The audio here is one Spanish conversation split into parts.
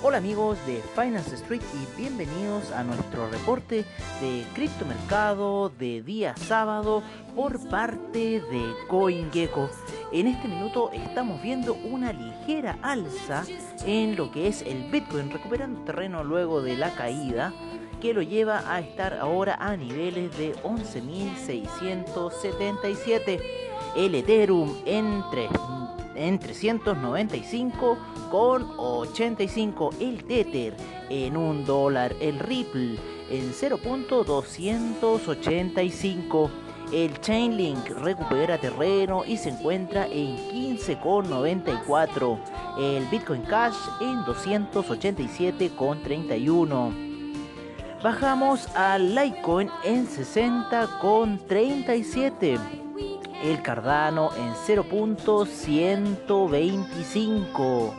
Hola amigos de Finance Street y bienvenidos a nuestro reporte de criptomercado de día sábado por parte de CoinGecko. En este minuto estamos viendo una ligera alza en lo que es el Bitcoin, recuperando terreno luego de la caída que lo lleva a estar ahora a niveles de 11.677. El Ethereum en, en 395 con 85 el Tether en un dólar, el Ripple en 0.285. El Chainlink recupera terreno y se encuentra en 15,94. El Bitcoin Cash en 287,31. Bajamos al Litecoin en 60,37. El Cardano en 0.125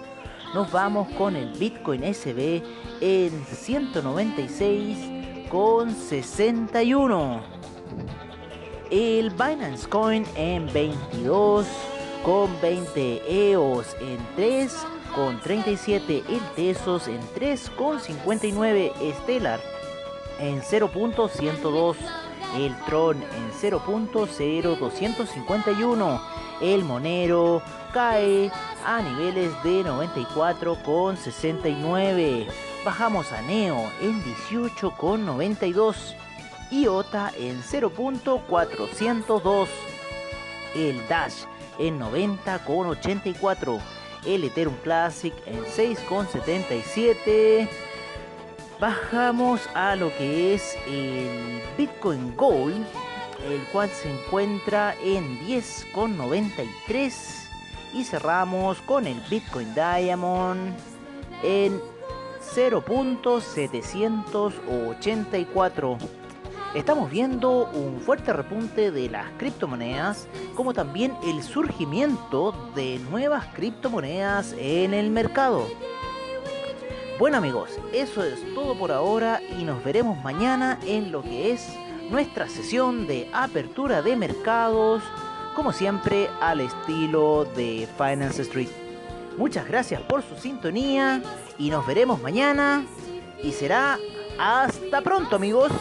nos vamos con el Bitcoin SB en 196,61. El Binance Coin en 22 con 20 EOS en 3 con 37 el Tesos en 3 con 59 Stellar en 0.102 el Tron en 0.0251 el Monero cae a niveles de 94,69. Bajamos a Neo en 18,92. IOTA en 0.402. El Dash en 90,84. El Ethereum Classic en 6,77. Bajamos a lo que es el Bitcoin Gold, el cual se encuentra en 10,93 y cerramos con el Bitcoin Diamond en 0.784. Estamos viendo un fuerte repunte de las criptomonedas, como también el surgimiento de nuevas criptomonedas en el mercado. Bueno amigos, eso es todo por ahora y nos veremos mañana en lo que es nuestra sesión de apertura de mercados como siempre al estilo de Finance Street. Muchas gracias por su sintonía y nos veremos mañana y será hasta pronto amigos.